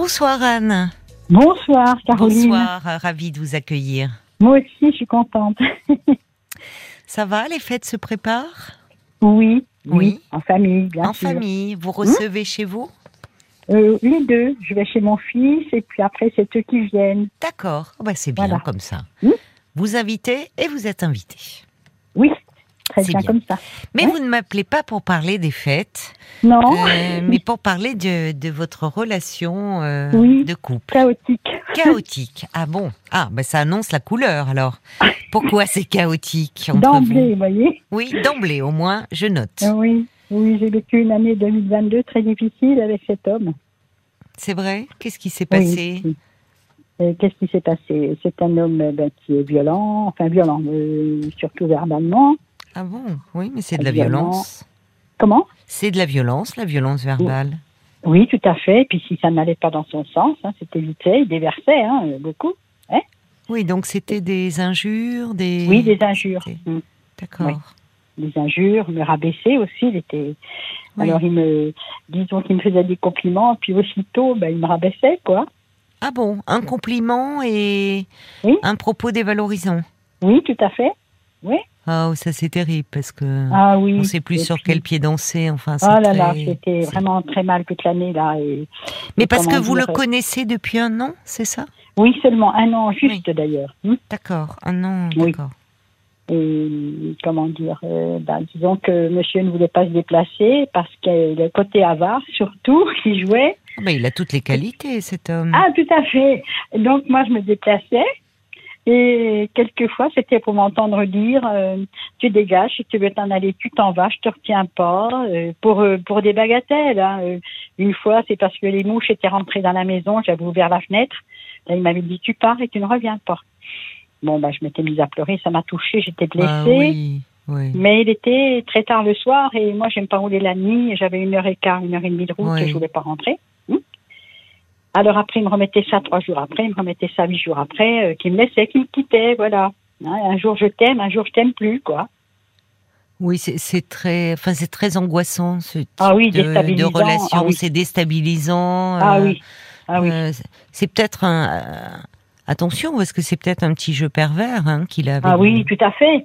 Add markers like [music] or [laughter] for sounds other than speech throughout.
Bonsoir Anne. Bonsoir Caroline. Bonsoir, euh, ravie de vous accueillir. Moi aussi, je suis contente. [laughs] Ça va, les fêtes se préparent? Oui, oui, Oui. en famille, bien En sûr. famille, vous recevez chez vous? Euh, les deux. Je vais chez mon fils et puis après, c'est eux qui viennent. D'accord, Oh bah, c'est bien Voilà. comme ça. Hmm. Vous invitez et vous êtes invité. Oui, très bien, bien. comme ça. Mais Ouais. vous ne m'appelez pas pour parler des fêtes, Non, euh, mais pour parler de, de votre relation euh, Oui. de couple. chaotique. Chaotique. Ah bon? Ah, bah ça annonce la couleur alors. [laughs] Pourquoi c'est chaotique D'emblée, vous? voyez. Oui, d'emblée au moins, je note. Euh, Oui, oui j'ai vécu une année 2022 très difficile avec cet homme. C'est vrai? Qu'est-ce qui s'est passé? oui. Euh, Qu'est-ce qui s'est passé? C'est un homme euh, ben, qui est violent, enfin violent, euh, surtout verbalement. Ah bon? Oui, mais c'est de la violence. Comment? C'est de la violence, la violence verbale. Oui, tout à fait. Puis si ça n'allait pas dans son sens, hein, c'était fait, il déversait hein, beaucoup. Oui, donc c'était des injures, des. Oui, des injures. Mm. D'accord. Oui. Des injures, me rabaisser aussi. Il était. Oui. Alors il me, disons qu'il me faisait des compliments, puis aussitôt, ben, il me rabaissait, quoi. Ah bon? Un compliment et Oui. un propos dévalorisant. Oui, tout à fait. Ah, ça c'est terrible parce que Ah oui. on sait plus sur puis- quel pied danser. Enfin, Oh là là, c'était vraiment très mal toute l'année là. Et, Mais et parce que vous le dire, connaissez depuis un an, c'est ça? Oui, seulement un an juste d'ailleurs. Hmm. D'accord, un an, Oui. d'accord. Et comment dire, euh, ben, disons que monsieur ne voulait pas se déplacer parce que le côté avare, surtout, [laughs] qui jouait. Ah bah, il a toutes les qualités, cet homme. Ah, tout à fait. Donc moi, je me déplaçais. Et quelquefois, c'était pour m'entendre dire euh, Tu dégages, si tu veux t'en aller, tu t'en vas, je te retiens pas. euh, pour, euh, pour des bagatelles. hein. Une fois, c'est parce que les mouches étaient rentrées dans la maison, j'avais ouvert la fenêtre. Là, il m'avait dit Tu pars et tu ne reviens pas. Bon, bah, je m'étais mise à pleurer, ça m'a touchée, j'étais blessée. Ah oui, oui. Mais il était très tard le soir et moi, j'aime pas rouler la nuit. J'avais une heure et quart, une heure et demie de route et je voulais pas rentrer. Alors après, il me remettait ça trois jours après, il me remettait ça huit jours après, euh, qu'il me laissait, qu'il me quittait, voilà. Hein, un jour je t'aime, un jour je t'aime plus, quoi. Oui, c'est- très, enfin, c'est très angoissant ce type Ah oui, de, relation. Ah oui. C'est déstabilisant. Ah euh, oui, ah oui. euh, c'est- peut-être un. euh, attention, parce que c'est peut-être un petit jeu pervers hein, qu'il a. avec Ah oui, tout à fait,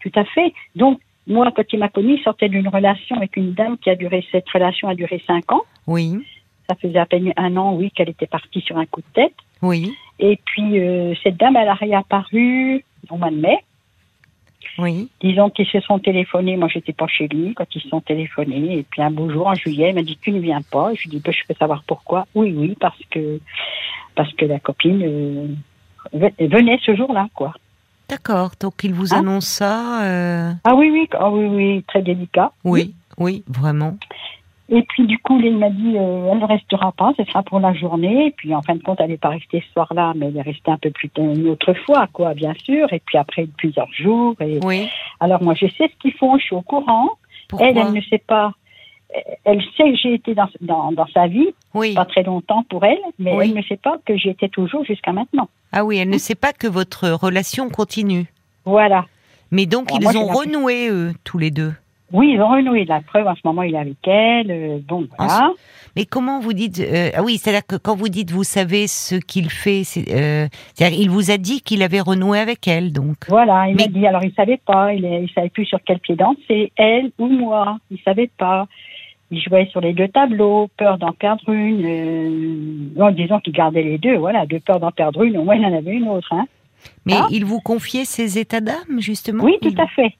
tout à fait. Donc, moi, quand il m'a connu, il sortait d'une relation avec une dame qui a duré, cette relation a duré cinq ans. Oui, Ça faisait à peine un an, oui, qu'elle était partie sur un coup de tête. oui, Et puis, euh, cette dame, elle a réapparu au mois de mai. oui. Disons qu'ils se sont téléphonés. Moi, j'étais pas chez lui quand ils se sont téléphonés. Et puis, un beau jour, en juillet, il m'a dit, tu ne viens pas. Je lui ai dit, Ben, je peux savoir pourquoi. Oui, oui, parce que, parce que la copine euh, ve- venait ce jour-là, quoi. D'accord. Donc il vous Hein annonce ça. euh, Ah oui, oui, ah oui, oui, très délicat. Oui, oui, vraiment. Et puis, du coup, il m'a dit, euh, elle ne restera pas, ce sera pour la journée. Et puis, en fin de compte, elle n'est pas restée ce soir-là, mais elle est restée un peu plus tard, une autre fois, quoi, bien sûr. Et puis après, plusieurs jours. Et... Oui. Alors, moi, je sais ce qu'ils font, je suis au courant. Pourquoi Elle, elle ne sait pas. Elle sait que j'ai été dans, dans, dans sa vie, Oui. pas très longtemps pour elle, mais Oui. elle ne sait pas que j'y étais toujours jusqu'à maintenant. Ah oui, elle ne sait pas que votre relation continue. Voilà. Mais donc Alors, ils moi, ont renoué eux tous les deux. Oui, ils ont renoué. La preuve, en ce moment, il est avec elle. euh, bon, voilà. Mais comment vous dites euh, Ah oui, c'est-à-dire que quand vous dites vous savez ce qu'il fait, c'est, euh, c'est-à-dire il vous a dit qu'il avait renoué avec elle, donc. Voilà, il Mais- m'a dit, alors il savait pas, il, est- il savait plus sur quel pied danser, elle ou moi, il savait pas. Il jouait sur les deux tableaux, peur d'en perdre une. Non, disons qu'il gardait les deux, voilà, de peur d'en perdre une, au moins il en avait une autre. Hein. Mais Ah. il vous confiait ses états d'âme justement? Oui, tout Il- à fait.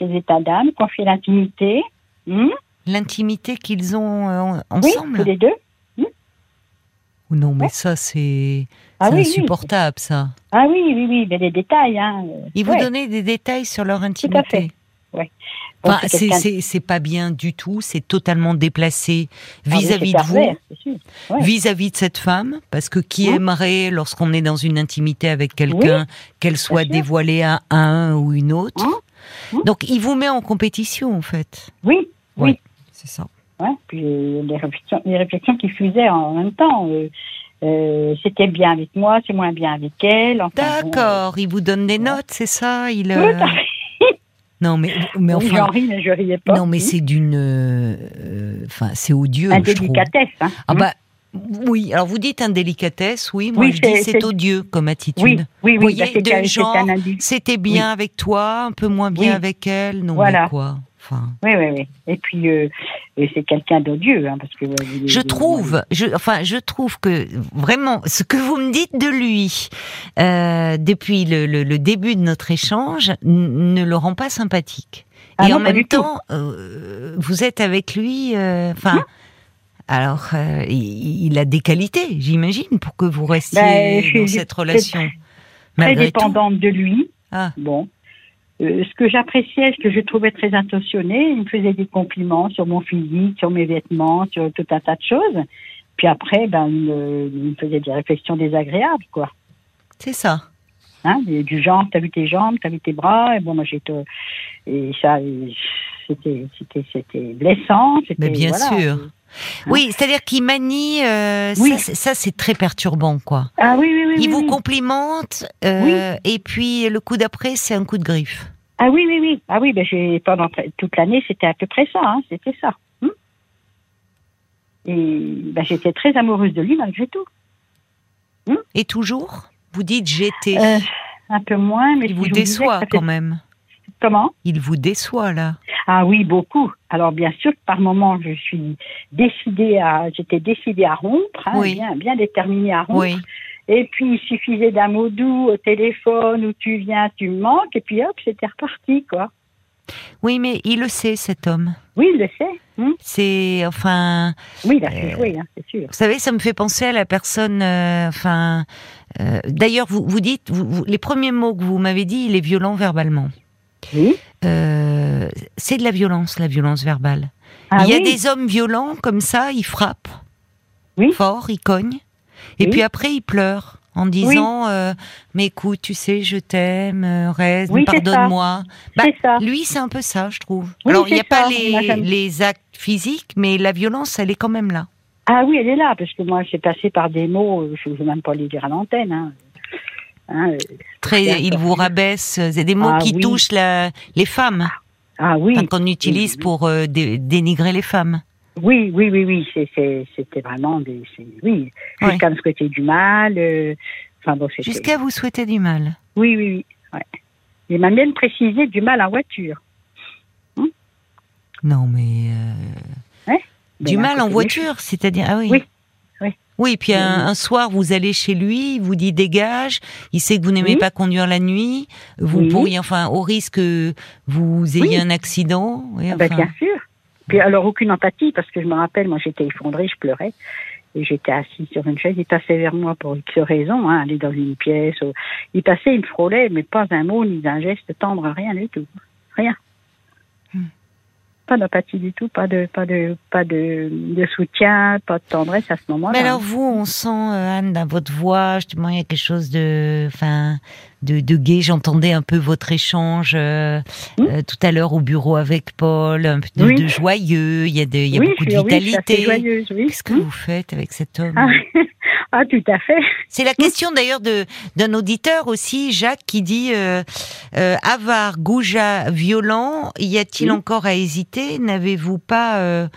Les états d'âme, confiait l'intimité. Hmm, L'intimité qu'ils ont euh, oui, ensemble. tous les deux. Ou Non, mais ça c'est Ah c'est oui, oui. insupportable ça. Ah oui, oui, oui, mais les détails. Hein. Ils vous Ouais. donnaient des détails sur leur intimité. fait. Bon, Enfin, c'est pas bien du tout, c'est totalement déplacé Ah vis-à-vis de vous. Ouais. vis-à-vis de cette femme, parce que qui Hein? aimerait, lorsqu'on est dans une intimité avec quelqu'un, qu'elle soit dévoilée à un ou une autre Hein? Hein Donc, il vous met en compétition, en fait. Oui, oui. C'est ça. Ouais, puis euh, les réflexions, les réflexions qui fusaient en même temps. euh, euh, c'était bien avec moi, c'est moins bien avec elle. enfin, bon, D'accord, il vous donne des notes, c'est ça il, euh. Non, mais, mais enfin. J'en ris, mais je riais pas. Non, mais Hmm. c'est d'une. euh, Enfin, c'est odieux, je trouve. Indélicatesse. Hein. Ah Hmm. bah, Oui, alors vous dites indélicatesse, oui, moi Oui, je dis c'est- odieux comme attitude. Oui, oui, oui. voyez, de genre. C'était bien Oui. avec toi, un peu moins bien avec elle, non Voilà. mais quoi Enfin, Oui, oui, oui. Et puis, euh, et c'est quelqu'un d'odieux, hein, parce que. je trouve, je, enfin, je trouve que vraiment, ce que vous me dites de lui euh, depuis le, le- le début de notre échange ne le rend pas sympathique. Ah Et non, en même temps, euh, vous êtes avec lui, euh, enfin. Alors, euh, il, il a des qualités, j'imagine, pour que vous restiez Ben, je dans cette relation. Très Malgré tout. dépendante de lui. Ah. Bon. Euh, ce que j'appréciais, ce que je trouvais très attentionné, il me faisait des compliments sur mon physique, sur mes vêtements, sur tout un tas de choses. Puis après, ben, il me, il me faisait des réflexions désagréables, quoi. C'est ça. Hein, du genre, t'as vu tes jambes, t'as vu tes bras, et bon, moi j'étais, et ça, c'était, c'était, c'était blessant, Mais bien voilà. sûr. Oui, c'est-à-dire qu'il manie. euh, Oui. Ça, c'est- très perturbant, quoi. Ah oui, oui, oui. Il oui, vous oui. complimente, euh, et puis le coup d'après, c'est un coup de griffe. Ah oui, oui, oui. Ah oui, ben j'ai pendant toute l'année, c'était à peu près ça, hein, c'était ça. Hum. Et ben, j'étais très amoureuse de lui malgré tout. Et toujours, vous dites j'étais. Euh, un peu moins, mais Il vous déçoit quand même. Comment? Il vous déçoit là. Ah oui, beaucoup. Alors bien sûr, que par moment, je suis décidée à, j'étais décidée à rompre, hein, Oui. bien, bien déterminée à rompre. Oui. Et puis il suffisait d'un mot doux au téléphone où tu viens, tu me manques, et puis hop, c'était reparti, quoi. Oui, mais il le sait, cet homme. Oui, il le sait. hum. C'est enfin. Oui, il a fait Euh, hein, c'est sûr. Vous savez, ça me fait penser à la personne. euh, Enfin, euh, d'ailleurs, vous vous dites, vous- vous- les premiers mots que vous m'avez dit, il est violent verbalement. Oui. Euh, c'est de la violence, la violence verbale. Ah il y a oui. des hommes violents comme ça, ils frappent Oui. fort, ils cognent, et Oui. puis après ils pleurent en disant euh, mais écoute, tu sais, je t'aime, euh, reste, pardonne-moi. Bah. Lui, c'est un peu ça, je trouve. Alors, il n'y a pas les, actes physiques, mais la violence, elle est quand même là. Ah oui, elle est là, parce que moi, j'ai passé par des mots, je ne veux même pas les dire à l'antenne. Hein. Hein, euh, Très, Bien il sûr. vous rabaisse. C'est des mots Ah qui oui. touchent la, les femmes, ah oui. enfin, qu'on utilise oui. pour euh, dé- dénigrer les femmes. Oui, oui, oui, oui, c'était vraiment des. Oui, jusqu'à me souhaiter du mal. euh, enfin bon, c'était. Jusqu'à vous souhaiter du mal. Oui, oui, oui. Ouais. Il m'a même précisé du mal en voiture. Non, mais euh, du mal en voiture, c'est-à-dire ah oui. Oui, oui. Puis un, soir vous allez chez lui, il vous dit dégage, il sait que vous n'aimez Oui. pas conduire la nuit, vous Oui. pourriez enfin au risque que vous ayez Oui. un accident. ben, bien sûr. Puis alors aucune empathie parce que je me rappelle, moi j'étais effondrée, je pleurais et j'étais assise sur une chaise. Il passait vers moi pour X raison, hein, aller dans une pièce. ou- Il passait, il me frôlait, mais pas un mot ni un geste tendre, rien du tout, rien. Pas d'empathie du tout, pas de pas de pas de, de soutien, pas de tendresse à ce moment-là. Mais alors vous, on sent euh, Anne dans votre voix, justement, il y a quelque chose de, enfin, de, de gai. J'entendais un peu votre échange euh, euh, tout à l'heure au bureau avec Paul, un peu de, Oui. de joyeux. Il y a, de, il y a oui, beaucoup de vitalité. oui. Qu'est-ce que vous faites avec cet homme ah, ah, tout à fait. C'est la question d'ailleurs de d'un auditeur aussi, Jacques, qui dit euh, euh, avare, goujat, violent. Y a-t-il Oui. encore à hésiter? N'avez-vous pas euh,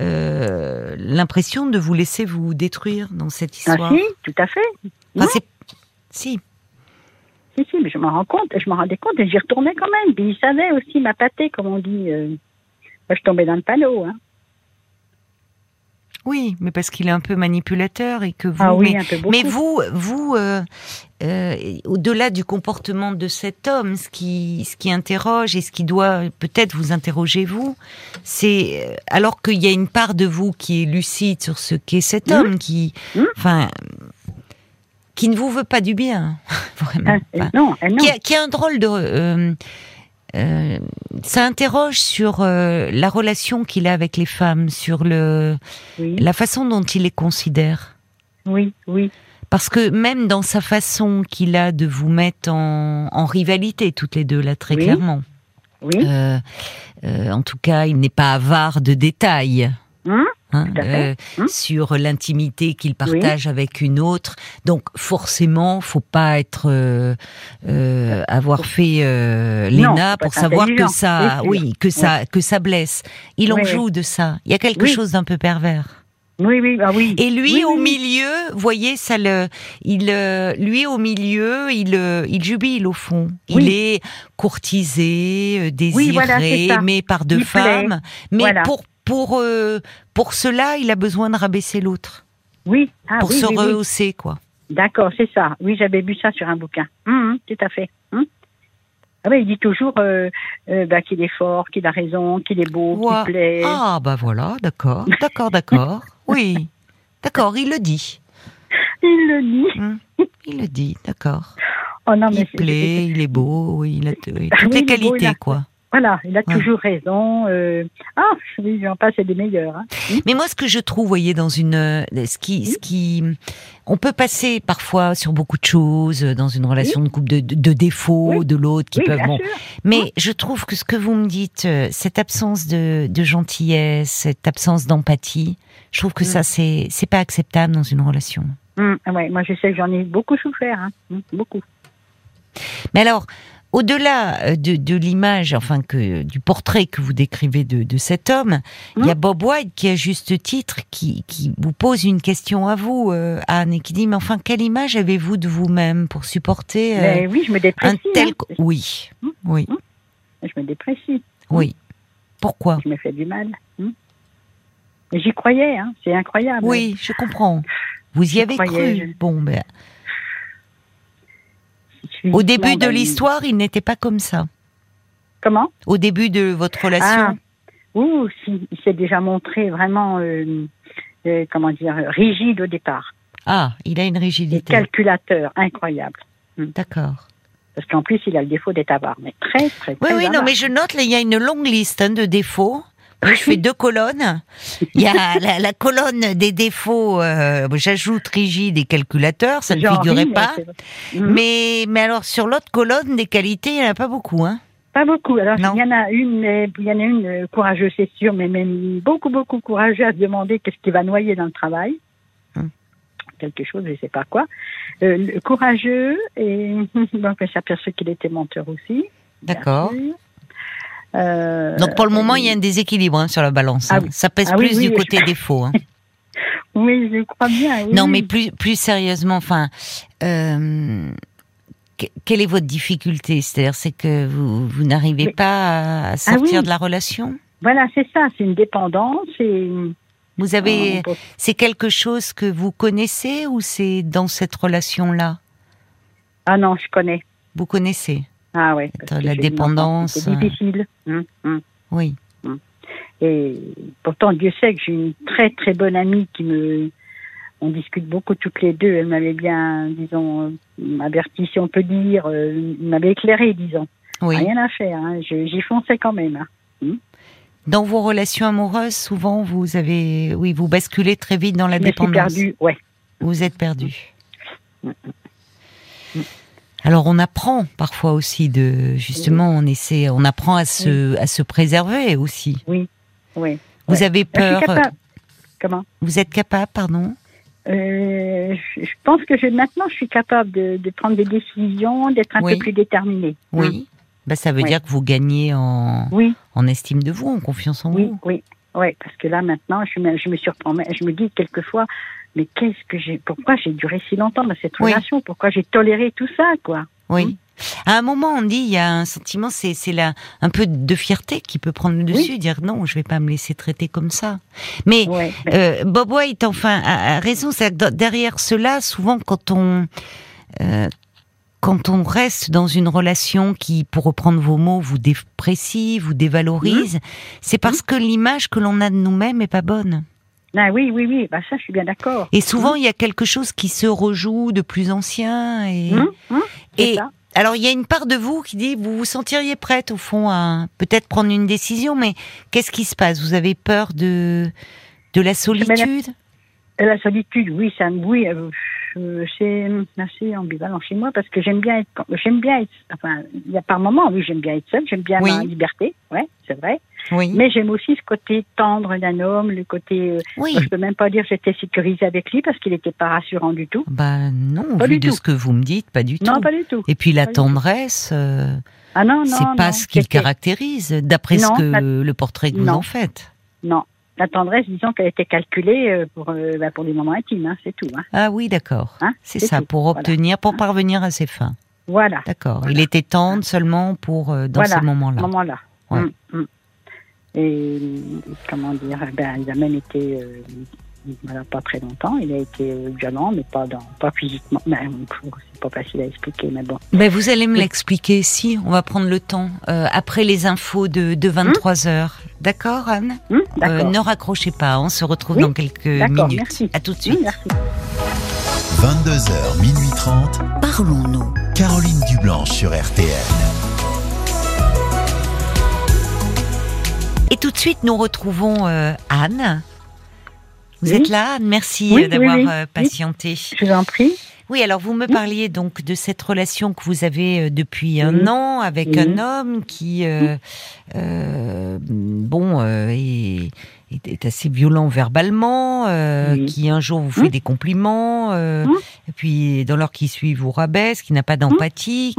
euh, l'impression de vous laisser vous détruire dans cette Ah, histoire? si, tout à fait. Enfin, Oui. Si. Si, si, mais je m'en rends compte, je me rendais compte et j'y retournais quand même. Puis il savait aussi m'appâter, comme on dit. moi, je tombais dans le panneau. Hein. Oui, mais parce qu'il est un peu manipulateur et que vous. ah oui, mais, un peu beaucoup. mais vous, vous, euh, euh, au-delà du comportement de cet homme, ce qui, ce qui interroge et ce qui doit peut-être vous interroger vous, c'est euh, alors qu'il y a une part de vous qui est lucide sur ce qu'est cet Mhm. homme, qui, Mhm. enfin, qui ne vous veut pas du bien, [laughs] vraiment. Ah, non, ah, non. qui a, qui a un drôle de. euh, euh, ça interroge sur euh, la relation qu'il a avec les femmes, sur le, Oui, la façon dont il les considère. oui, oui. Parce que même dans sa façon qu'il a de vous mettre en, en rivalité, toutes les deux, là, très Oui. clairement. Oui, Euh, euh, en tout cas, il n'est pas avare de détails. Hum, hein, euh, Hum. sur l'intimité qu'il partage avec une autre. Donc forcément, faut pas être euh, euh, avoir fait euh, l'ENA pour savoir que ça, oui, que ça, que ça blesse. Il en joue de ça. Il y a quelque Oui. chose d'un peu pervers. Oui, oui, ah oui. Et lui Oui, au oui, milieu, vous voyez, ça le, il, lui au milieu, il, il jubile au fond. Il est courtisé, désiré, voilà, aimé par deux Il plaît. femmes. Mais Voilà. pour pour euh, pour cela, il a besoin de rabaisser l'autre Oui, ah, pour oui, se oui, oui. rehausser, quoi. D'accord, c'est ça. Oui, j'avais vu ça sur un bouquin. Hum, hum, tout à fait. Hum. Ah oui, il dit toujours euh, euh, bah, qu'il est fort, qu'il a raison, qu'il est beau, qu'il plaît. Ah bah voilà, d'accord, d'accord, d'accord. [laughs] Oui, d'accord, il le dit. Il le dit. Il le dit, d'accord. Oh Il plaît, il est beau, oui, il a toutes oui, les beau, il qualités, a- quoi. Voilà, il a Ouais. toujours raison. euh. Ah, oui, j'en passe, c'est des meilleurs. Hein. Mais moi, ce que je trouve, voyez, dans une, euh, ce qui, ce qui, on peut passer parfois sur beaucoup de choses euh, dans une relation de couple, de, défauts Oui. de l'autre qui Oui, peuvent. Bon, mais je trouve que ce que vous me dites, cette absence de, de gentillesse, cette absence d'empathie, je trouve que Mm. ça, c'est, c'est pas acceptable dans une relation. Ah ouais, moi, je sais que j'en ai beaucoup souffert. Hein. Beaucoup. Mais alors, au-delà euh, de, de l'image, enfin que du portrait que vous décrivez de, de cet homme, il y a Bob White qui, à juste titre, qui, qui vous pose une question à vous, euh, Anne, et qui dit mais enfin quelle image avez-vous de vous-même pour supporter euh, Mais oui, je me un déprécie. tel hein. oui, Mm. oui, Je me déprécie. oui. Pourquoi? Je me fais du mal. J'y croyais, hein. c'est incroyable. Oui, je comprends. Vous y avez croyais, cru. je- Bon, ben, au début non, de l'histoire, il n'était pas comme ça. Comment? Au début de votre relation. Ah, ouh, si, il s'est déjà montré vraiment, euh, euh, comment dire, rigide au départ. Ah, il a une Et rigidité. calculateur, incroyable. D'accord. Parce qu'en plus, il a le défaut d'être avare. Mais très, très, Oui, très oui, non, avare. mais je note, là, il y a une longue liste hein, de défauts. Je fais deux colonnes. Il y a la, la colonne des défauts, euh, j'ajoute rigide et calculateur, ça ne figurait mais pas. vrai. Mhm. Mais, mais alors, sur l'autre colonne des qualités, il n'y en a pas beaucoup. Hein. Pas beaucoup. Alors, Non. il y en a une, mais il y en a une euh, courageuse, c'est sûr, mais même beaucoup, beaucoup courageuse à se demander qu'est-ce qui va noyer dans le travail. Hum. Quelque chose, je ne sais pas quoi. Euh, courageux, et [laughs] donc on aperçu qu'il était menteur aussi. D'accord. Euh, Donc, pour le moment, il y a un déséquilibre hein, sur la balance. Ah hein. oui. Ça pèse Ah plus oui, du côté défaut. Hein. [laughs] Oui, je crois bien. oui, Non, mais plus, plus sérieusement, enfin, euh, que- quelle est votre difficulté? C'est-à-dire, c'est que vous, vous n'arrivez Mais- pas à sortir oui. de la relation? Voilà, c'est ça, c'est une dépendance. Et, Vous avez, c'est quelque chose que vous connaissez ou c'est dans cette relation-là? Ah non, je connais. Vous connaissez? Ah ouais. parce la dépendance, C'est difficile. Hum, hum. Oui. Et pourtant, Dieu sait que j'ai une très très bonne amie qui me. On discute beaucoup toutes les deux. Elle m'avait bien, disons, euh, averti, si on peut dire, euh, m'avait éclairé, disons. Oui. Rien à faire. Hein. J'y fonçais quand même. hein. Dans vos relations amoureuses, souvent, vous avez, oui, vous basculez très vite dans la Je me suis dépendance. perdue. Ouais. Vous êtes perdu. Alors on apprend parfois aussi de justement on essaie on apprend à se à se préserver aussi. Oui. Vous Ouais. avez peur capable. Comment? Vous êtes capable pardon? Euh, je pense que je, maintenant, je suis capable de, de prendre des décisions, d'être un Oui. peu plus déterminée. Oui. Bah ça veut dire que vous gagnez en Oui, en estime de vous, en confiance en oui, vous. oui. Oui, parce que là, maintenant, je me, je me surprends. mais Je me dis quelquefois, mais qu'est-ce que j'ai, pourquoi j'ai duré si longtemps dans cette Oui. relation? Pourquoi j'ai toléré tout ça, quoi? Oui. Mm. À un moment, on dit, il y a un sentiment, c'est c'est là un peu de fierté qui peut prendre le dessus, dire non, je vais pas me laisser traiter comme ça. Mais Ouais. Euh, Bob White, enfin, a, a raison. C'est derrière cela, souvent, quand on euh, quand on reste dans une relation qui, pour reprendre vos mots, vous déprécie, vous dévalorise, c'est parce que l'image que l'on a de nous-mêmes est pas bonne. Ah oui, oui, oui. Bah ça, je suis bien d'accord. Et souvent, il y a quelque chose qui se rejoue de plus ancien. Et, et ça. alors, il y a une part de vous qui dit, vous vous sentiriez prête, au fond, à peut-être prendre une décision, mais qu'est-ce qui se passe? Vous avez peur de de la solitude? Et la solitude, oui, ça, oui, euh, euh, c'est assez ambivalent chez moi parce que j'aime bien être, j'aime bien être, enfin, il y a par moments, oui, j'aime bien être seule, j'aime bien Oui. ma liberté, ouais, c'est vrai. Oui. Mais j'aime aussi ce côté tendre d'un homme, le côté, euh, oui. je peux même pas dire que j'étais sécurisée avec lui parce qu'il n'était pas rassurant du tout. Bah non, Pas vu de tout. ce que vous me dites, pas du Non, tout. pas du tout. Et puis la Pas tendresse, euh, Ah non, non, c'est pas non, ce qui le c'était- caractérise, d'après ce Non, que le portrait que vous non. en faites. Non, la tendresse, disons qu'elle était calculée euh, pour, euh, bah, pour les moments intimes, hein, c'est tout. Hein. Ah oui, d'accord. Hein, c'est ça, tout. pour Voilà. obtenir, pour parvenir à ses fins. Voilà, D'accord. Voilà. Il était tendre seulement pour euh, dans Voilà, ces moments-là. moment-là. Ouais. Mm, mm. Et comment dire, ben, il a même été, euh, voilà, pas très longtemps, il a été euh, violent, mais pas, dans, pas physiquement. Ben, c'est pas facile à expliquer, mais bon. Ben, vous allez me Oui. l'expliquer, si, on va prendre le temps, euh, après les infos de, de 23 heures. D'accord, Anne Hum, Euh, D'accord. Ne raccrochez pas, on se retrouve Oui, dans quelques d'accord, minutes. merci. À tout de Hum, suite. merci. 22h, minuit 30. Parlons-nous. Caroline Dublanche sur RTL. Et tout de suite, nous retrouvons euh, Anne. Vous Oui. êtes là, Anne? Merci Oui, euh, d'avoir oui, euh, patienté. Je vous en prie. Oui, alors vous me parliez donc de cette relation que vous avez depuis un an avec un homme qui, euh, euh, bon, est, assez violent verbalement, qui un jour vous fait des compliments, et puis dans l'heure qui suit vous rabaisse, qui n'a pas d'empathie,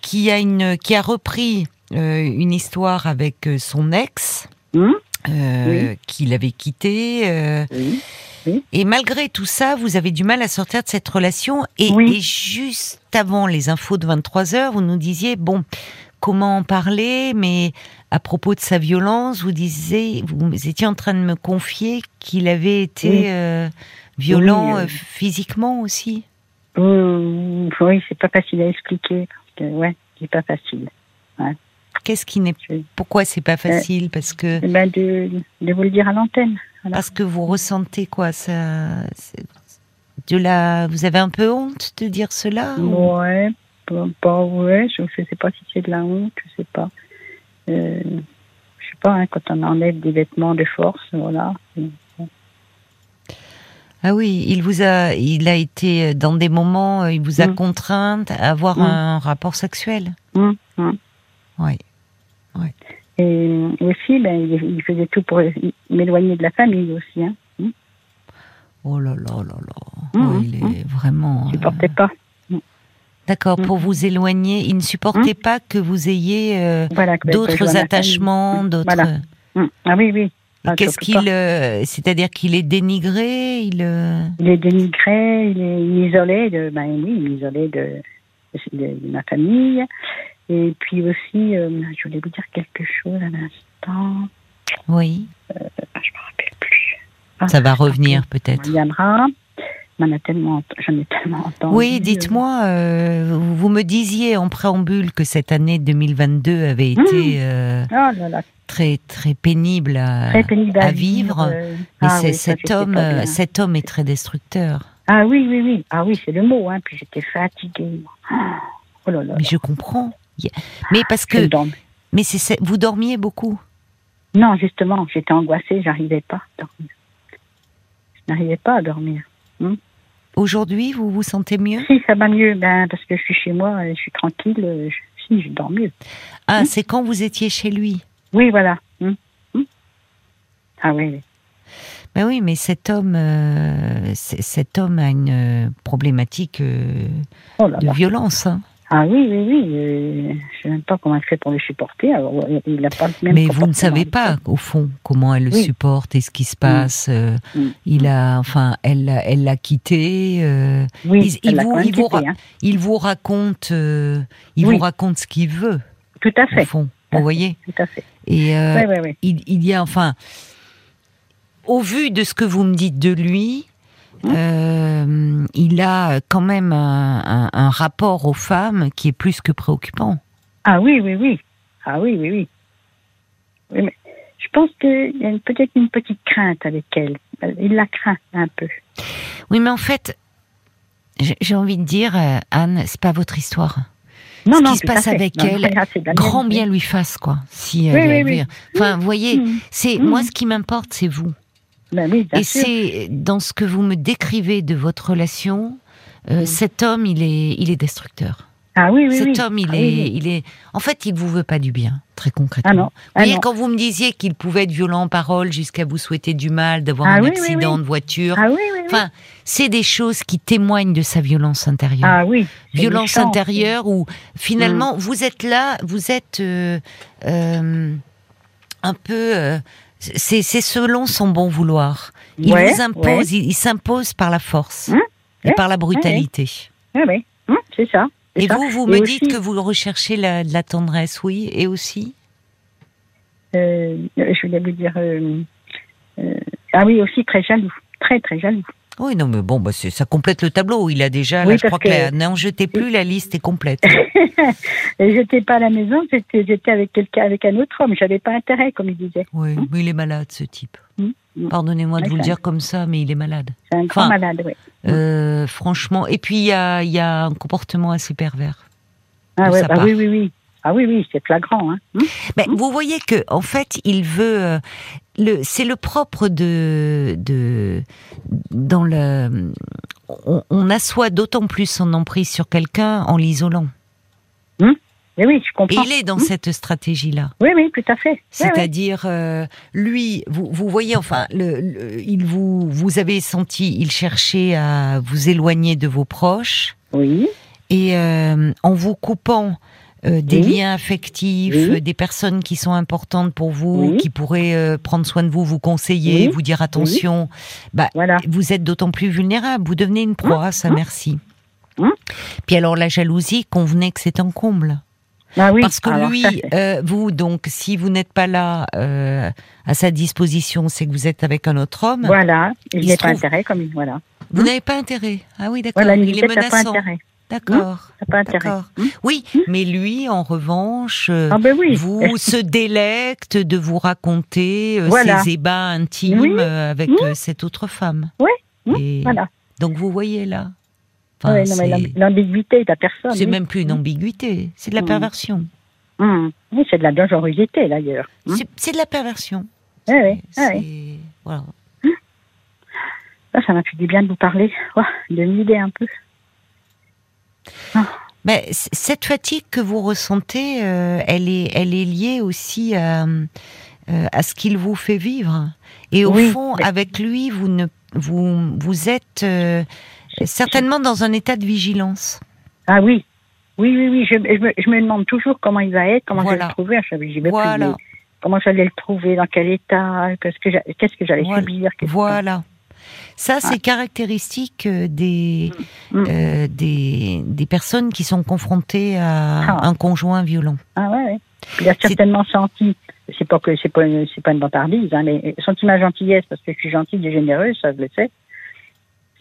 qui, a une, qui a repris une histoire avec euh, son ex. Hum, euh, qui l'avait quitté, euh, Oui. et malgré tout ça, vous avez du mal à sortir de cette relation. Et, juste avant les infos de 23 heures, vous nous disiez, bon, comment en parler, mais à propos de sa violence, vous disiez, vous étiez en train de me confier qu'il avait été Oui. euh, violent Oui, euh, euh, physiquement aussi. Euh, oui, c'est pas facile à expliquer. Parce que, ouais, c'est pas facile. Qu'est-ce qui n'est, pourquoi c'est pas facile Parce que, Eh ben, de, de vous le dire à l'antenne. Voilà. parce que vous ressentez quoi ça de la, vous avez un peu honte de dire cela ou- Ouais, pas- ouais, je, je sais pas si c'est de la honte, je sais pas. Euh, je sais pas, hein, quand on enlève des vêtements de force, voilà. Ah oui, il vous a, il a été dans des moments, euh, il vous a Mm. contrainte à avoir Mm. un rapport sexuel. Hum, hum. Oui. Et aussi, ben, il, il faisait tout pour m'éloigner de la famille aussi. Hein. Oh là là là là. Mm, Oui, il est vraiment. Je euh, supportais pas. D'accord, pour vous éloigner, il ne supportait pas que vous ayez euh, Voilà, d'autres attachements, d'autres. Voilà. Hum. Ah oui, oui. Ah, Qu'est-ce qu'il, euh, c'est-à-dire qu'il est dénigré, il. euh, Il est dénigré, il est isolé de, ben oui, il est isolé de, de, de ma famille. Et puis aussi, euh, je voulais vous dire quelque chose à l'instant. Oui, Ah, je me rappelle plus. Ah, ça va revenir peut-être. reviendra. J'en ai tellement, j'en ai tellement entendu. Oui, dites-moi, euh, vous vous me disiez en préambule que cette année 2022 avait Mm. été euh, Oh là là, très très pénible à, très pénible à, à vivre. euh, Mais ah oui, cet homme, euh, cet homme est très destructeur. Ah oui, oui, oui. Ah oui, c'est le mot. Hein. Puis j'étais fatiguée. Oh là là. Mais je comprends. Mais parce que, mais c'est vous dormiez beaucoup? Non, justement, j'étais angoissée. J'arrivais pas à dormir. Je n'arrivais pas à dormir. Aujourd'hui, vous vous sentez mieux? Si, ça va mieux, ben, parce que je suis chez moi, je suis tranquille. je- si, je dors mieux. Ah, Mm. c'est quand vous étiez chez lui? Oui, voilà. Hum. Ah oui, oui. Ben oui, mais cet homme, euh, cet homme a une euh, problématique euh, Oh là de là. violence. hein. Ah oui, oui, oui. euh, je sais même pas comment elle fait pour le supporter. Alors, ouais, il n'a pas le même Mais vous ne savez pas, au fond, comment elle le Oui. supporte et ce qui se passe. euh, Mm. Il a, enfin, elle, l'a- elle l'a quitté. euh, Oui, Il- il vous- il vous quitté, ra- hein. il vous raconte, euh, il Oui. vous raconte ce qu'il veut, Tout à au fait. fond. à Vous voyez Tout à fait. Et euh, Oui, oui, oui. il, il y a, enfin, au vu de ce que vous me dites de lui. Euh, il a quand même un, un- un rapport aux femmes qui est plus que préoccupant. Ah oui, oui, oui. Ah oui, oui, oui. Oui, mais je pense qu'il y a peut-être une petite crainte avec elle. Il la craint un peu. Oui, mais en fait, j'ai envie de dire, euh, Anne, c'est pas votre histoire. Non, Ce non, qui se passe avec Non, elle, Grand bien lui fasse, quoi. Si Oui, elle oui, oui. Enfin, vous voyez, Mm. c'est Mm. moi ce qui m'importe, c'est vous. Ben oui, Et c'est dans ce que vous me décrivez de votre relation, euh, Mm. cet homme, il est, il est destructeur. Ah oui, oui, Cet oui. homme, il Ah est, il est, en fait, il vous veut pas du bien, très concrètement. Ah non. Vous Ah voyez, non. quand vous me disiez qu'il pouvait être violent en parole jusqu'à vous souhaiter du mal, d'avoir Ah un accident de voiture, Ah oui, oui, oui. enfin, c'est des choses qui témoignent de sa violence intérieure. ah oui. violence méchant. intérieure où Mm. finalement vous êtes là, vous êtes euh, euh, un peu, c'est selon son bon vouloir. Il Ouais, vous impose, il, il s'impose par la force Hum, et ouais, par la brutalité. Oui, oui. Hum, c'est ça. Et ça. vous, vous Et me aussi, dites que vous recherchez la, de la tendresse, oui, et aussi euh, je voulais vous dire. euh, euh, ah oui, aussi très jaloux. Très, très jaloux. Oui, non, mais bon, bah, ça complète le tableau. Il a déjà, Oui, là, je crois que, que- la- n'en jetez plus, la liste est complète. [laughs] J'étais pas à la maison, j'étais avec quelqu'un, avec un autre homme. J'avais pas intérêt, comme il disait. Oui, mais il est malade, ce type. Hum, hum. Pardonnez-moi de vous le dire comme ça, mais il est malade. C'est un grand Enfin, malade, oui. Euh, franchement. Et puis, il y a, il y a un comportement assez pervers. Ah ouais, bah oui, oui, oui. Ah oui, oui, c'est flagrant. Hein. Hum, Mais vous voyez que, en fait, il veut. euh, c'est le propre de, de dans le. On, on assoit d'autant plus son emprise sur quelqu'un en l'isolant. Mais oui, je Et comprends. il est dans cette stratégie-là. Oui, oui, tout à fait. Oui, oui. C'est-à-dire, euh, lui, vous, vous voyez, enfin, le, le- il vous, vous avez senti, il cherchait à vous éloigner de vos proches, Oui, et euh, en vous coupant euh, des Oui. liens affectifs, Oui. euh, des personnes qui sont importantes pour vous, Oui. qui pourraient euh, prendre soin de vous, vous conseiller, vous dire attention, bah, voilà. vous êtes d'autant plus vulnérable, vous devenez une proie sa Hum. merci. Hum. Puis alors la jalousie, convenait que c'est un comble. Ah oui, Parce que alors lui, ça, [laughs] euh, vous, donc, si vous n'êtes pas là à sa disposition, c'est que vous êtes avec un autre homme. voilà, il il n'est pas trouve- intérêt comme il. Voilà. Vous n'avez pas intérêt. Ah oui, d'accord. Voilà, il est l'unité, t'as pas menaçant. intérêt. D'accord. T'as pas intérêt. Hum. Oui, mais lui, en revanche, euh, Ah ben oui. vous [laughs] se délecte de vous raconter euh, Voilà. ses ébats intimes Oui. euh, avec euh, cette autre femme. Oui. Hum. Et Voilà. donc vous voyez là. Enfin, Ouais, c'est- l'ambiguïté de la personne. c'est oui. même plus une Hum. ambiguïté, c'est de la perversion. Oui, c'est de la dangerosité d'ailleurs. C'est- C'est de la perversion. Oui, oui, C'est- oui. Voilà. Ça, ça m'a fait du bien de vous parler, Ouah, de m'aider un peu. Mais c- cette fatigue que vous ressentez, euh, elle est, elle est liée aussi à, euh, à ce qu'il vous fait vivre. Et au Oui, fond, mais- avec lui, vous ne, vous, vous êtes euh, certainement dans un état de vigilance. Ah oui, oui, oui, oui. Je, je me, je me demande toujours comment il va être, comment je vais le trouver. Je vais plus, Voilà, comment j'allais le trouver, dans quel état, qu'est-ce que j'a- qu'est-ce que j'allais Voilà. subir. voilà. Ça, c'est caractéristique euh, des, Mm. euh, des, des personnes qui sont confrontées à Ah. un conjoint violent. Ah ouais, ouais. Il a certainement senti. C'est pas que c'est pas une- c'est pas une vantardise, hein, mais senti ma gentillesse parce que je suis gentille et généreuse, ça je le sais.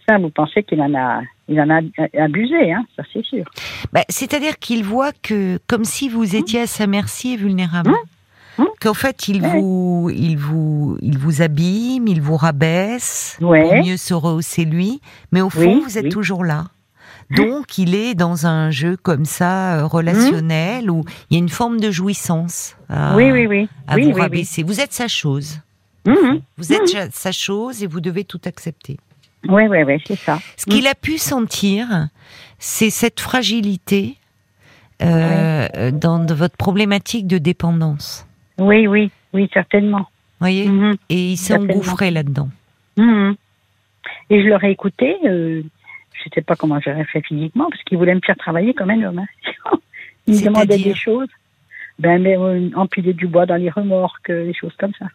Ça, vous pensez qu'il en a, il en a abusé, hein, ça c'est sûr. Bah, C'est-à-dire qu'il voit que, comme si vous étiez à sa merci et vulnérable. Hum, hum. Qu'en fait, il Ouais. vous, il vous, il vous abîme, il vous rabaisse Ouais. pour mieux se rehausser lui, mais au fond, Oui, vous êtes oui. toujours là. Donc, il est dans un jeu comme ça, euh, relationnel, où il y a une forme de jouissance à, oui, oui, oui. à oui, vous oui, rabaisser. Vous êtes sa chose. Mhm. Vous êtes cha- sa chose et vous devez tout accepter. Oui, oui, oui, c'est ça. Ce qu'il a pu sentir, c'est cette fragilité euh, dans de votre problématique de dépendance. Oui, oui, oui, certainement. Voyez Mhm. Et il s'est engouffré là-dedans. Mhm. Et je l'aurais écouté, euh, je ne sais pas comment j'aurais fait physiquement, parce qu'il voulait me faire travailler comme un homme. hein. [laughs] il me demandait des choses. Ben, mais euh, empiler du bois dans les remorques, euh, des choses comme ça.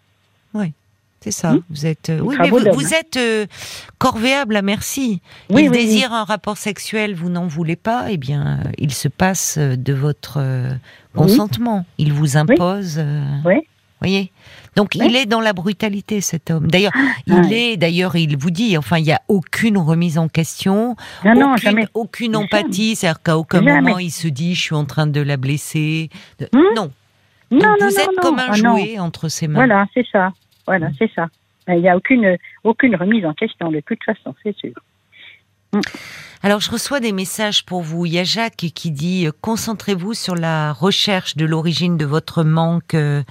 C'est ça. Hmm. Vous êtes. euh, oui, mais vous, êtes euh, corvéable à merci. Oui, il oui, désire un rapport sexuel, vous n'en voulez pas. Eh bien, euh, il se passe de votre consentement. Il vous impose. Oui. Voyez. Donc Oui. il est dans la brutalité cet homme. D'ailleurs, il ouais. est. D'ailleurs, il vous dit. Enfin, il n'y a aucune remise en question. Non, non, aucune, jamais. aucune empathie, c'est-à-dire qu'à aucun Jamais. moment il se dit je suis en train de la blesser. De- Hmm Non. Non, non, vous non, êtes non. comme un Ah, non. jouet entre ses mains. Voilà, c'est ça. Voilà, Mm. c'est ça. Ben, Il n'y a aucune, aucune remise en question, de toute façon, c'est sûr. Alors je reçois des messages pour vous. Il y a Jacques qui dit euh, concentrez-vous sur la recherche de l'origine de votre manque euh,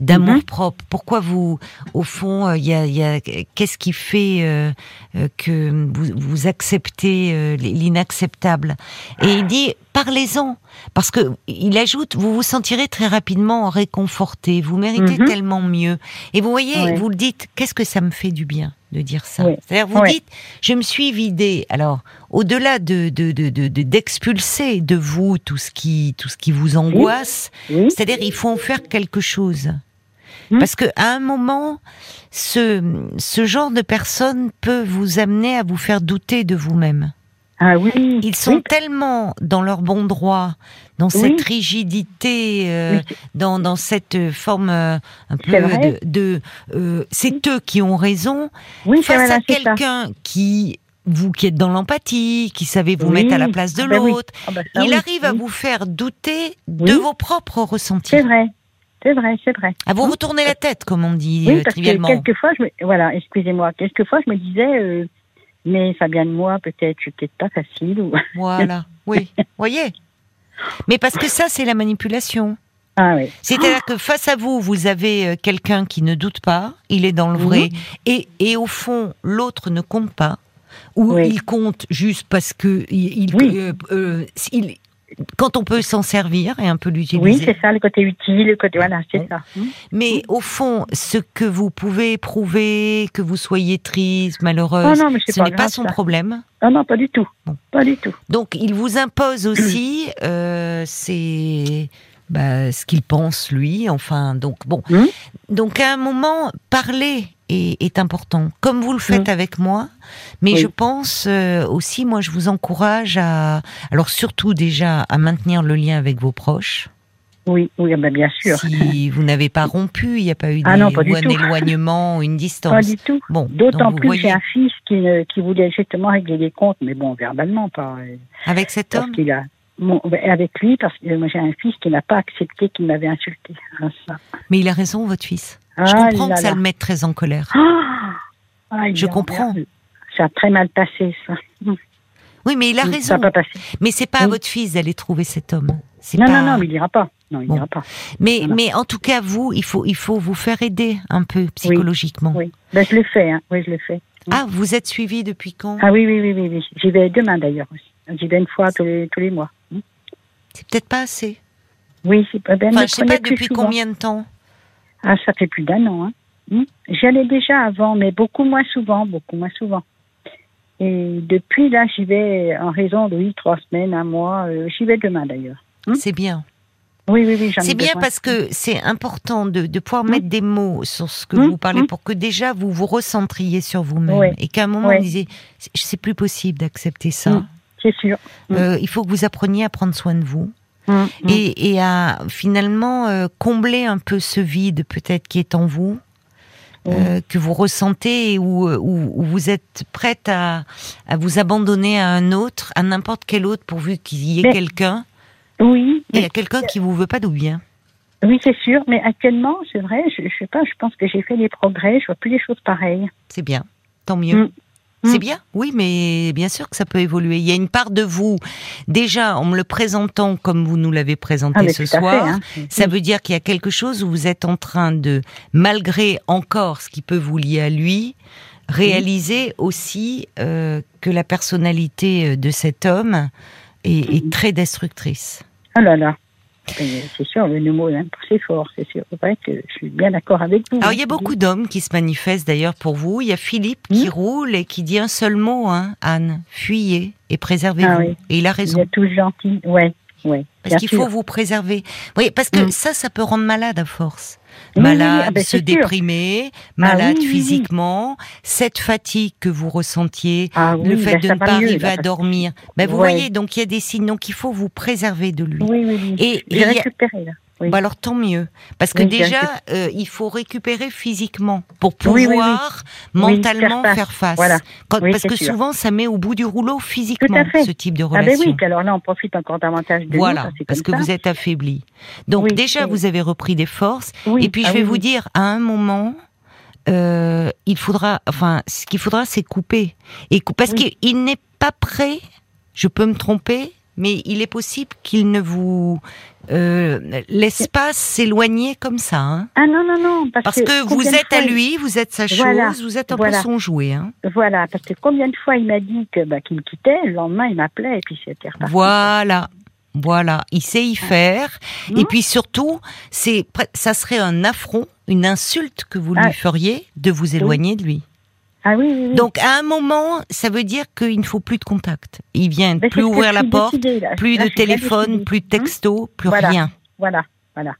d'amour Mhm. propre. Pourquoi vous, au fond, euh, il y a, qu'est-ce qui fait que vous, vous acceptez l'inacceptable? Et il dit parlez-en parce que il ajoute vous vous sentirez très rapidement réconforté. Vous méritez Mhm. tellement mieux. Et vous voyez, vous le dites. Qu'est-ce que ça me fait du bien de dire ça. C'est-à-dire vous dites je me suis vidée. Alors, au-delà de de- de- de- de- d'expulser de, vous tout ce qui tout ce qui vous angoisse, c'est-à-dire il faut en faire quelque chose. Hmm. Parce que à un moment, ce, ce genre de personne peut vous amener à vous faire douter de vous-même. Ah oui. Ils sont Oui, tellement dans leur bon droit, dans Oui. cette rigidité, euh, oui, dans, dans cette forme euh, un peu de... de, euh, c'est eux qui ont raison. Face à quelqu'un qui... Vous qui êtes dans l'empathie, qui savez vous mettre à la place de Ah ben oui. l'autre, Ah bah il arrive à vous faire douter de vos propres ressentis. C'est vrai. C'est vrai, c'est vrai. À vous retourner la tête, comme on dit Oui, parce que trivialement. quelquefois, je me... voilà, excusez-moi, quelquefois je me disais, mais Fabienne, moi, peut-être, je suis peut-être pas facile. Ou... [laughs] Voilà, oui, voyez. Mais parce que ça, c'est la manipulation. Ah oui. C'est-à-dire que face à vous, vous avez euh, quelqu'un qui ne doute pas, il est dans le vrai, et, et au fond, l'autre ne compte pas, ou Oui. il compte juste parce que il, il- Oui. euh, euh, il- quand on peut s'en servir et un peu Oui, l'utiliser. c'est ça, le côté utile, le côté, voilà, c'est ça. Hum. Mais au fond, ce que vous pouvez éprouver, que vous soyez triste, Oh malheureuse, non, c'est ce n'est pas son ça. problème. Ah non, pas du tout. Bon. Pas du tout. Donc, il vous impose aussi, euh, c'est bah, ce qu'il pense lui. Enfin, donc bon. Hmm. Donc, à un moment, parler est, est important, comme vous le faites avec moi. Mais. Oui. je pense euh, aussi, moi, je vous encourage à, alors surtout déjà à maintenir le lien avec vos proches. Oui, oui, ah ben, bien sûr. Si vous n'avez pas rompu, il n'y a pas eu Ah des- non, pas du ou un tout. éloignement, une [laughs] distance. Pas du tout. Bon, D'autant plus que j'ai voyez, un fils qui, ne- qui voulait justement régler les comptes, mais bon, verbalement, pas. euh, avec cet homme, qu'il a. Mon- ben, avec lui, parce que moi j'ai un fils qui n'a pas accepté qu'il m'avait insulté. Ça. mais il a raison, votre fils. Je comprends là que ça là. le mette très en colère. Ah Ah, Je comprends. Ça a très mal passé, ça. Oui, mais il a Ça raison. n'a pas passé. Mais c'est pas à votre fils d'aller trouver cet homme. Non, pas- non, non, mais il n'ira pas. Non, il Bon. pas. Mais, mais en tout cas, vous, il faut, il faut vous faire aider un peu psychologiquement. Oui. Ben, je le fais, hein. Oui, je le fais. Ah, vous êtes suivi depuis quand? Ah oui, oui, oui, oui. oui. J'y vais demain d'ailleurs aussi. J'y vais une fois tous les, tous les mois. Hmm. C'est peut-être pas assez. Oui, c'est pas bien. Enfin, je sais pas depuis combien de temps. Ah, ça fait plus d'un an. Hein. Hmm. J'y allais déjà avant, mais beaucoup moins souvent, beaucoup moins souvent. Et depuis là, j'y vais en raison de oui, trois semaines, un mois. euh, j'y vais demain d'ailleurs. Hmm. C'est bien. Oui, oui, oui, C'est bien besoin. parce que c'est important de, de pouvoir mettre des mots sur ce que vous parlez pour que déjà vous vous recentriez sur vous-même et qu'à un moment Ouais. vous disiez c'est- plus possible d'accepter ça. C'est sûr. Euh, il faut que vous appreniez à prendre soin de vous. Hmm, hmm. et, et à finalement euh, combler un peu ce vide peut-être qui est en vous, euh, que vous ressentez et où, euh, où, où vous êtes prête à, à vous abandonner à un autre, à n'importe quel autre, pourvu qu'il y ait Mais- quelqu'un, Oui, et mais- à quelqu'un qui vous veut pas d'où bien. oui, c'est sûr. Mais actuellement, c'est vrai. Je, je sais pas. Je pense que j'ai fait des progrès. Je vois plus les choses pareilles. C'est bien, tant mieux. Mm. C'est bien, oui, mais bien sûr que ça peut évoluer. Il y a une part de vous, déjà en me le présentant comme vous nous l'avez présenté Ah, ce soir, fait. Hein. Ça veut dire qu'il y a quelque chose où vous êtes en train de, malgré encore ce qui peut vous lier à lui, réaliser aussi euh, que la personnalité euh, de cet homme est, est très destructrice. Oh là là. C'est sûr, le mot hein, c'est fort, c'est sûr. C'est vrai que je suis bien d'accord avec vous. Alors il y a beaucoup d'hommes qui se manifestent d'ailleurs pour vous. Il y a Philippe qui Mm. roule et qui dit un seul mot, hein, Anne, fuyez et préservez-vous. Ah oui. Et il a Vous raison. êtes tous gentils. Ouais, ouais. Parce qu'il faut vous préserver? Oui, parce que Mm. ça, ça peut rendre malade à force. Oui, oui, Malade, ah ben, se déprimer, malade oui, oui, oui. physiquement, cette fatigue que vous ressentiez, Ah oui, le fait ben, de ça ne pas mieux, arriver à dormir. Ben, vous voyez, donc il y a des signes, donc il faut vous préserver de lui. Oui, oui, oui. Et- et récupéré là. Oui. Bah alors tant mieux, parce que Oui, déjà euh, il faut récupérer physiquement pour pouvoir Oui, mentalement faire face. faire face. Voilà. Quand- parce que sûr. souvent ça met au bout du rouleau physiquement ce type de Ah relation. ben oui, alors là on profite encore davantage de Voilà, nous, parce que vous êtes affaibli. Donc déjà, vous avez repris des forces. Oui, Et puis ah je vais vous dire, à un moment, euh, il faudra, enfin, ce qu'il faudra, c'est couper. Et parce qu'il n'est pas prêt. Je peux me tromper, mais il est possible qu'il ne vous euh, laisse pas s'éloigner comme ça. hein. Ah non, non, non. Parce, Parce que vous êtes à lui, vous êtes sa chose, Voilà, vous êtes un voilà. peu son jouet. Hein. il- Voilà, parce que combien de fois il m'a dit que bah, qu'il me quittait, le lendemain il m'appelait et puis c'était reparti. Voilà. Voilà, il sait y faire. Et Mhm. puis surtout, c'est, ça serait un affront, une insulte que vous lui Ah. feriez de vous éloigner de lui. Ah oui, oui, oui. Donc à un moment, ça veut dire qu'il ne faut plus de contact. Il vient plus Ben, ce que ouvrir la porte, décidée, là. plus Là, de téléphone, décidée. plus de texto, plus Voilà. rien. Voilà, voilà.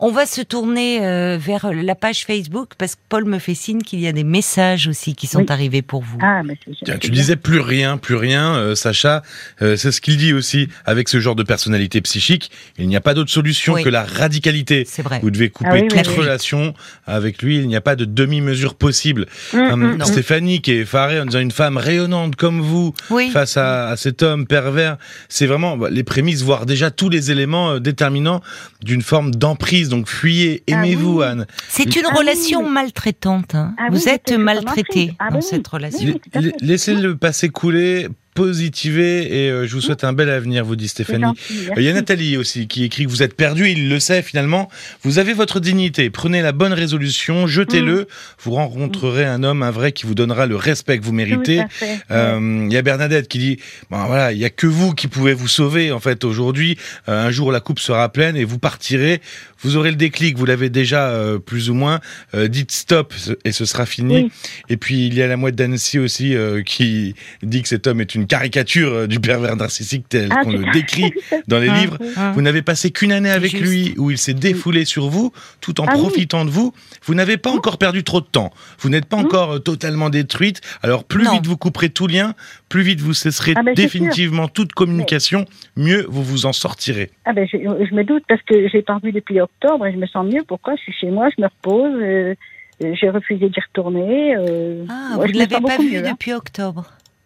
On va se tourner euh, vers la page Facebook parce que Paul me fait signe qu'il y a des messages aussi qui sont Oui. arrivés pour vous. Ah, mais Tiens, tu bien. disais plus rien, plus rien, euh, Sacha. Euh, c'est ce qu'il dit aussi. Avec ce genre de personnalité psychique, il n'y a pas d'autre solution Oui. que la radicalité. C'est vrai. Vous devez couper Ah oui, toute oui. relation avec lui. Il n'y a pas de demi-mesure possible. Hum, hum, Non. Stéphanie, qui est effarée en disant une femme rayonnante comme vous Oui. face à, à cet homme pervers, c'est vraiment bah, les prémices, voire déjà tous les éléments euh, déterminants d'une forme d'emprise. Donc fuyez, Ah aimez-vous, oui. Anne. C'est une Ah relation oui. maltraitante. hein. Ah oui, vous êtes maltraité Ah dans cette oui. relation. Laissez le passé couler, positiver et euh, je vous souhaite un bel avenir, vous dit Stéphanie. gentil, Euh, Il y a. Nathalie aussi qui écrit que vous êtes perdu, il le sait finalement. Vous avez votre dignité, prenez la bonne résolution, jetez-le. Vous rencontrerez un homme, un vrai, qui vous donnera le respect que vous méritez. Euh, Il y a Bernadette qui dit, bon voilà, il y a que vous qui pouvez vous sauver en fait aujourd'hui. Euh, un jour la coupe sera pleine et vous partirez. Vous aurez le déclic, vous l'avez déjà plus ou moins. Dites stop et ce sera fini. Oui. Et puis il y a la mouette d'Annecy aussi qui dit que cet homme est une caricature euh, du pervers narcissique tel Ah, qu'on le décrit dans les Ah. livres. Hein. Vous n'avez passé qu'une année avec juste. lui où il s'est défoulé sur vous tout en Ah oui. profitant de vous. Vous n'avez pas encore perdu trop de temps. Vous n'êtes pas encore euh, totalement détruite. Alors plus Non. vite vous couperez tout lien, plus vite vous cesserez Ah ben, définitivement toute communication, mieux vous vous en sortirez. Ah ben, je, je me doute parce que j'ai pas vu depuis octobre et je me sens mieux. Pourquoi? Je suis chez moi, je me repose. euh, j'ai refusé d'y retourner. euh, Ah, ouais, vous ne l'avez pas vu mieux, hein. depuis octobre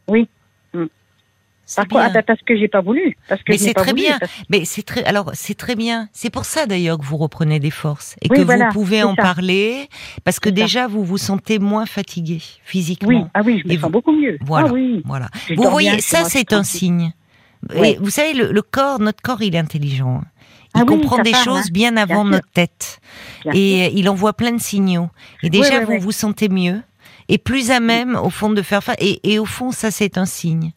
Oui. Pourquoi bien. Ben, Parce que j'ai pas voulu. Parce que Mais c'est très voulu, bien. parce- Mais c'est très, alors c'est très bien. C'est pour ça d'ailleurs que vous reprenez des forces et Oui, que voilà, vous pouvez en ça. parler parce que ça. déjà vous vous sentez moins fatigué physiquement. Oui, ah oui, je me Et sens vous- beaucoup mieux. Voilà. Ah oui. Voilà. Je Vous voyez, bien, ça c'est un signe. Et vous savez, le, le corps, notre corps, il est intelligent. Il Ah oui, comprend des choses hein. bien avant notre tête. Bien Et il envoie plein de signaux. Et déjà, vous vous sentez mieux et plus à même, au fond, de faire face. Et, et au fond, ça, c'est un signe.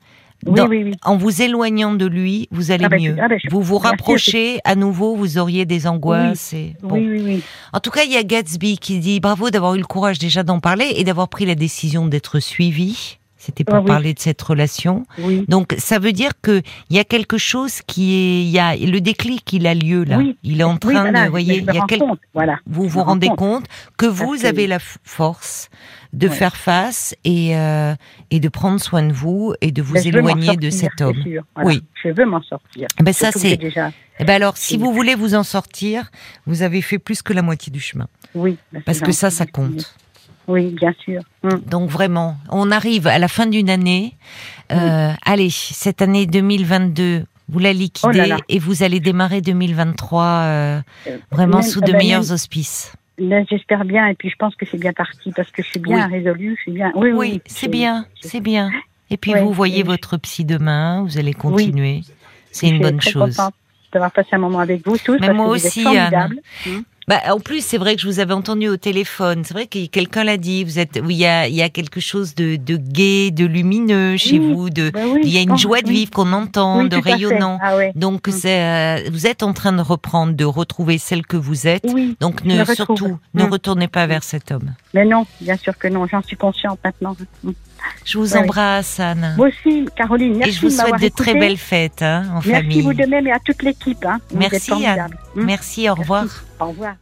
Oui, Dans- oui, oui. En vous éloignant de lui, vous allez Ah ben, mieux. ah ben, je- vous vous rapprochez à nouveau, vous auriez des angoisses. Et... bon. Oui, oui, oui. En tout cas, il y a Gatsby qui dit bravo d'avoir eu le courage déjà d'en parler et d'avoir pris la décision d'être suivi. C'était pour Ah parler de cette relation. oui. Donc, ça veut dire que il y a quelque chose qui est, il y a le déclic, il a lieu là. Oui. Il est en train voilà, de, je voyez, il y a rends quel- compte, Voilà. vous vous rendez compte. compte que vous Absolument. avez la force de Ouais. faire face et euh, et de prendre soin de vous et de vous Ben, éloigner de cet homme. c'est sûr, voilà. Oui. Je veux m'en sortir. Eh Ben ça c'est. déjà. Eh ben alors, si vous voulez vous en sortir, vous avez fait plus que la moitié du chemin, Oui. ben, parce que ça, ça compte. Oui, bien sûr. Hum. Donc vraiment, on arrive à la fin d'une année. Euh, Allez, cette année 2022, vous la liquidez Oh là là. et vous allez démarrer 2023 euh, Euh, vraiment même- sous eh de ben, meilleurs auspices. Là, j'espère bien, et puis je pense que c'est bien parti parce que je suis bien résolue, je suis bien. Oui, oui, Oui, oui, c'est bien, c'est bien. Et puis Ouais, vous voyez votre psy demain, vous allez continuer. C'est une bonne très chose. contente d'avoir passé un moment avec vous tous. Mais parce moi que vous êtes aussi, formidables. Bah, en plus, c'est vrai que je vous avais entendu au téléphone. C'est vrai que quelqu'un l'a dit. Vous êtes, il y a, il y a quelque chose de, de gai, de lumineux chez Oui, vous. De, bah oui, il y a une joie de vivre qu'on entend, Oui, de rayonnant. Ah ouais. Donc, Mm. c'est, euh, vous êtes en train de reprendre, de retrouver celle que vous êtes. Oui, Donc, ne, surtout, ne Mm. retournez pas vers cet homme. mais non, bien sûr que non, j'en suis consciente maintenant. Mm. Je vous oui. embrasse, Anne. Moi aussi, Caroline, merci Et je vous souhaite de très belles fêtes hein, en Merci famille. vous de même et à toute l'équipe. Hein. Merci, Anne. Merci, au revoir. Au revoir.